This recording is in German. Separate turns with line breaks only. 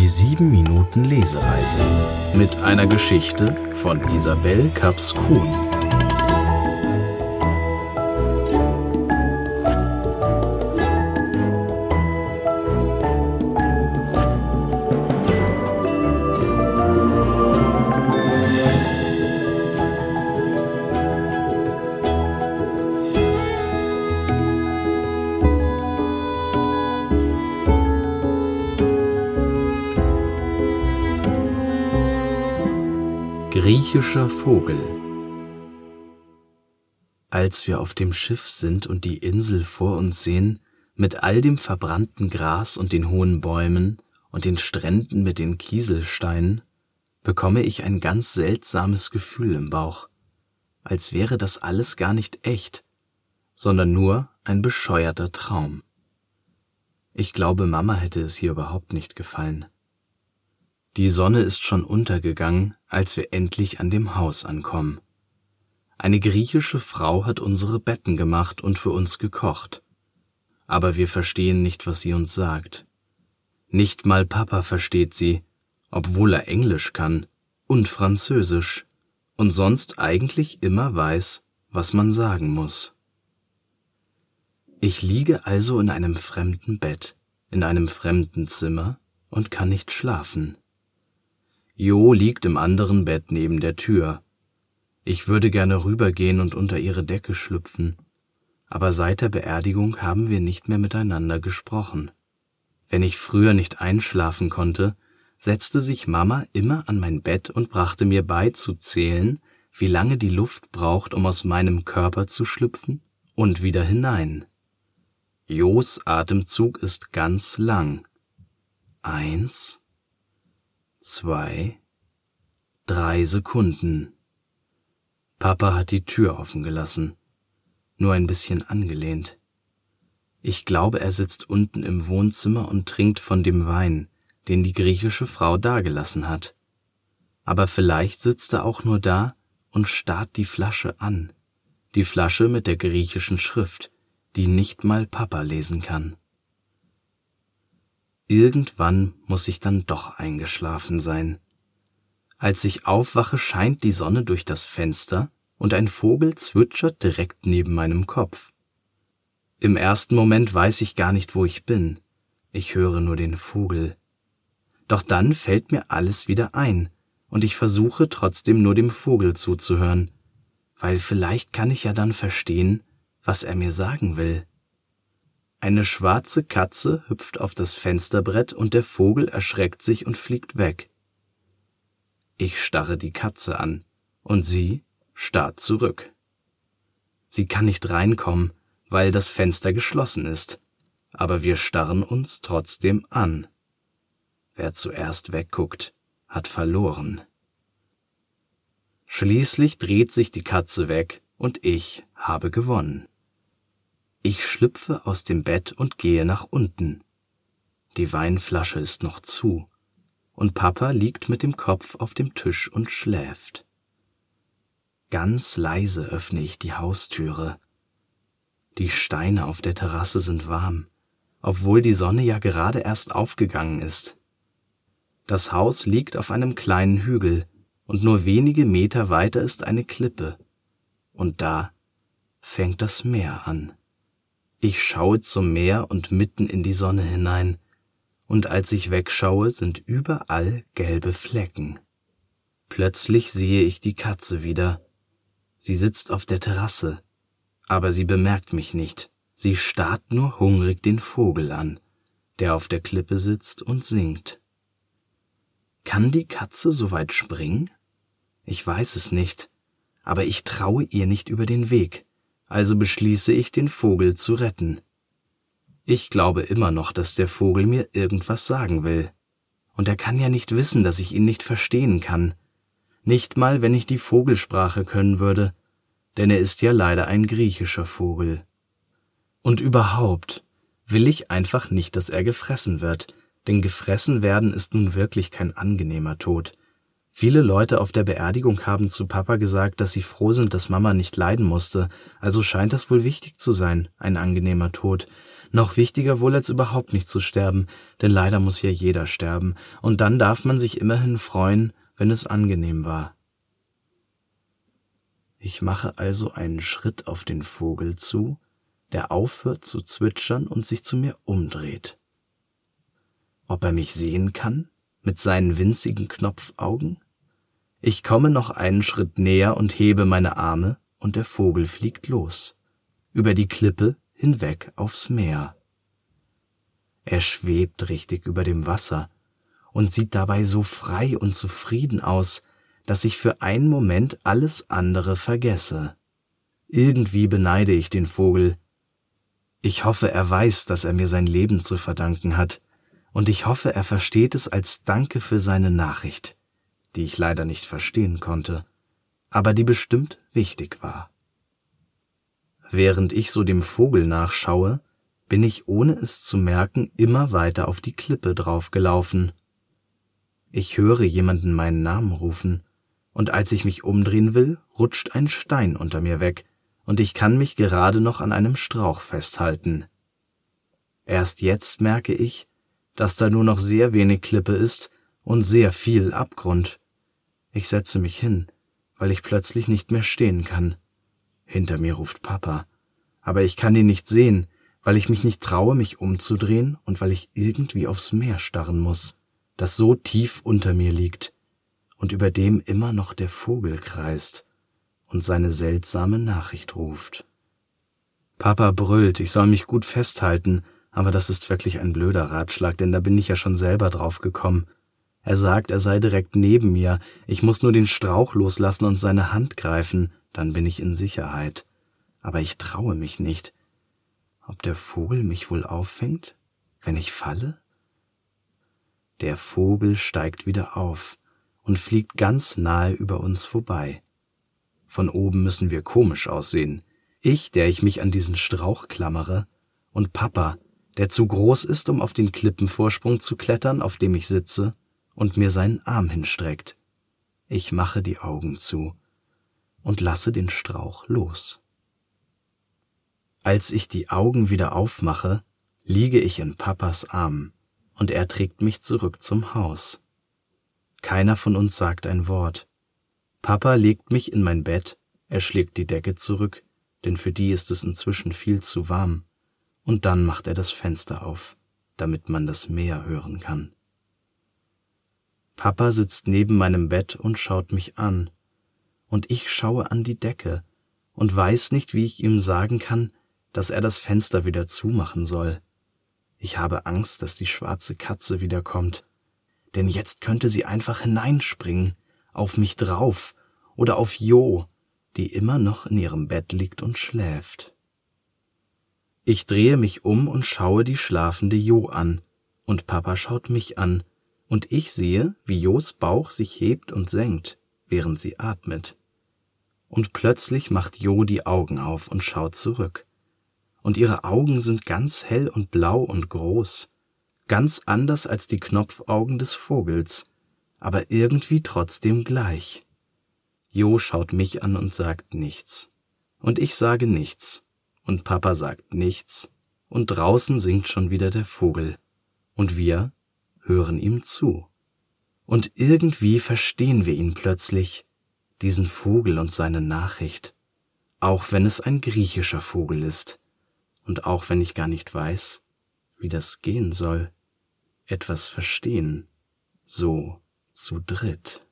Die 7 Minuten Lesereise mit einer Geschichte von Isabel Kaps-Kuhn. Griechischer Vogel Als wir auf dem Schiff sind und die Insel vor uns sehen, mit all dem verbrannten Gras und den hohen Bäumen und den Stränden mit den Kieselsteinen, bekomme ich ein ganz seltsames Gefühl im Bauch, als wäre das alles gar nicht echt, sondern nur ein bescheuerter Traum. Ich glaube, Mama hätte es hier überhaupt nicht gefallen. Die Sonne ist schon untergegangen, als wir endlich an dem Haus ankommen. Eine griechische Frau hat unsere Betten gemacht und für uns gekocht. Aber wir verstehen nicht, was sie uns sagt. Nicht mal Papa versteht sie, obwohl er Englisch kann und Französisch und sonst eigentlich immer weiß, was man sagen muss. Ich liege also in einem fremden Bett, in einem fremden Zimmer und kann nicht schlafen. Jo liegt im anderen Bett neben der Tür. Ich würde gerne rübergehen und unter ihre Decke schlüpfen, aber seit der Beerdigung haben wir nicht mehr miteinander gesprochen. Wenn ich früher nicht einschlafen konnte, setzte sich Mama immer an mein Bett und brachte mir bei zu zählen, wie lange die Luft braucht, um aus meinem Körper zu schlüpfen und wieder hinein. Jos Atemzug ist ganz lang. Eins, zwei, drei Sekunden. Papa hat die Tür offen gelassen, nur ein bisschen angelehnt. Ich glaube, er sitzt unten im Wohnzimmer und trinkt von dem Wein, den die griechische Frau dagelassen hat. Aber vielleicht sitzt er auch nur da und starrt die Flasche an, die Flasche mit der griechischen Schrift, die nicht mal Papa lesen kann. Irgendwann muss ich dann doch eingeschlafen sein. Als ich aufwache, scheint die Sonne durch das Fenster und ein Vogel zwitschert direkt neben meinem Kopf. Im ersten Moment weiß ich gar nicht, wo ich bin. Ich höre nur den Vogel. Doch dann fällt mir alles wieder ein, und ich versuche trotzdem nur dem Vogel zuzuhören, weil vielleicht kann ich ja dann verstehen, was er mir sagen will. Eine schwarze Katze hüpft auf das Fensterbrett und der Vogel erschreckt sich und fliegt weg. Ich starre die Katze an und sie starrt zurück. Sie kann nicht reinkommen, weil das Fenster geschlossen ist, aber wir starren uns trotzdem an. Wer zuerst wegguckt, hat verloren. Schließlich dreht sich die Katze weg und ich habe gewonnen. Ich schlüpfe aus dem Bett und gehe nach unten. Die Weinflasche ist noch zu, und Papa liegt mit dem Kopf auf dem Tisch und schläft. Ganz leise öffne ich die Haustüre. Die Steine auf der Terrasse sind warm, obwohl die Sonne ja gerade erst aufgegangen ist. Das Haus liegt auf einem kleinen Hügel, und nur wenige Meter weiter ist eine Klippe, und da fängt das Meer an. Ich schaue zum Meer und mitten in die Sonne hinein, und als ich wegschaue, sind überall gelbe Flecken. Plötzlich sehe ich die Katze wieder. Sie sitzt auf der Terrasse, aber sie bemerkt mich nicht, sie starrt nur hungrig den Vogel an, der auf der Klippe sitzt und singt. Kann die Katze so weit springen? Ich weiß es nicht, aber ich traue ihr nicht über den Weg also beschließe ich, den Vogel zu retten. Ich glaube immer noch, dass der Vogel mir irgendwas sagen will. Und er kann ja nicht wissen, dass ich ihn nicht verstehen kann. Nicht mal, wenn ich die Vogelsprache können würde, denn er ist ja leider ein griechischer Vogel. Und überhaupt will ich einfach nicht, dass er gefressen wird, denn gefressen werden ist nun wirklich kein angenehmer Tod. Viele Leute auf der Beerdigung haben zu Papa gesagt, dass sie froh sind, dass Mama nicht leiden musste, also scheint das wohl wichtig zu sein, ein angenehmer Tod. Noch wichtiger wohl als überhaupt nicht zu sterben, denn leider muss ja jeder sterben, und dann darf man sich immerhin freuen, wenn es angenehm war. Ich mache also einen Schritt auf den Vogel zu, der aufhört zu zwitschern und sich zu mir umdreht. Ob er mich sehen kann, mit seinen winzigen Knopfaugen? Ich komme noch einen Schritt näher und hebe meine Arme, und der Vogel fliegt los, über die Klippe hinweg aufs Meer. Er schwebt richtig über dem Wasser und sieht dabei so frei und zufrieden aus, dass ich für einen Moment alles andere vergesse. Irgendwie beneide ich den Vogel. Ich hoffe, er weiß, dass er mir sein Leben zu verdanken hat, und ich hoffe, er versteht es als Danke für seine Nachricht, die ich leider nicht verstehen konnte, aber die bestimmt wichtig war. Während ich so dem Vogel nachschaue, bin ich ohne es zu merken immer weiter auf die Klippe draufgelaufen. Ich höre jemanden meinen Namen rufen, und als ich mich umdrehen will, rutscht ein Stein unter mir weg, und ich kann mich gerade noch an einem Strauch festhalten. Erst jetzt merke ich, dass da nur noch sehr wenig Klippe ist und sehr viel Abgrund. Ich setze mich hin, weil ich plötzlich nicht mehr stehen kann. Hinter mir ruft Papa, aber ich kann ihn nicht sehen, weil ich mich nicht traue, mich umzudrehen und weil ich irgendwie aufs Meer starren muss, das so tief unter mir liegt und über dem immer noch der Vogel kreist und seine seltsame Nachricht ruft. Papa brüllt, ich soll mich gut festhalten, aber das ist wirklich ein blöder Ratschlag, denn da bin ich ja schon selber drauf gekommen. Er sagt, er sei direkt neben mir, ich muss nur den Strauch loslassen und seine Hand greifen, dann bin ich in Sicherheit. Aber ich traue mich nicht. Ob der Vogel mich wohl auffängt, wenn ich falle? Der Vogel steigt wieder auf und fliegt ganz nahe über uns vorbei. Von oben müssen wir komisch aussehen. Ich, der ich mich an diesen Strauch klammere, und Papa, der zu groß ist, um auf den Klippenvorsprung zu klettern, auf dem ich sitze, und mir seinen Arm hinstreckt. Ich mache die Augen zu und lasse den Strauch los. Als ich die Augen wieder aufmache, liege ich in Papas Arm, und er trägt mich zurück zum Haus. Keiner von uns sagt ein Wort. Papa legt mich in mein Bett, er schlägt die Decke zurück, denn für die ist es inzwischen viel zu warm, und dann macht er das Fenster auf, damit man das Meer hören kann. Papa sitzt neben meinem Bett und schaut mich an, und ich schaue an die Decke und weiß nicht, wie ich ihm sagen kann, dass er das Fenster wieder zumachen soll. Ich habe Angst, dass die schwarze Katze wiederkommt, denn jetzt könnte sie einfach hineinspringen, auf mich drauf oder auf Jo, die immer noch in ihrem Bett liegt und schläft. Ich drehe mich um und schaue die schlafende Jo an, und Papa schaut mich an, und ich sehe, wie Jos Bauch sich hebt und senkt, während sie atmet und plötzlich macht Jo die Augen auf und schaut zurück. Und ihre Augen sind ganz hell und blau und groß, ganz anders als die Knopfaugen des Vogels, aber irgendwie trotzdem gleich. Jo schaut mich an und sagt nichts. Und ich sage nichts. Und Papa sagt nichts. Und draußen singt schon wieder der Vogel. Und wir hören ihm zu. Und irgendwie verstehen wir ihn plötzlich diesen Vogel und seine Nachricht, auch wenn es ein griechischer Vogel ist und auch wenn ich gar nicht weiß, wie das gehen soll, etwas verstehen, so zu dritt.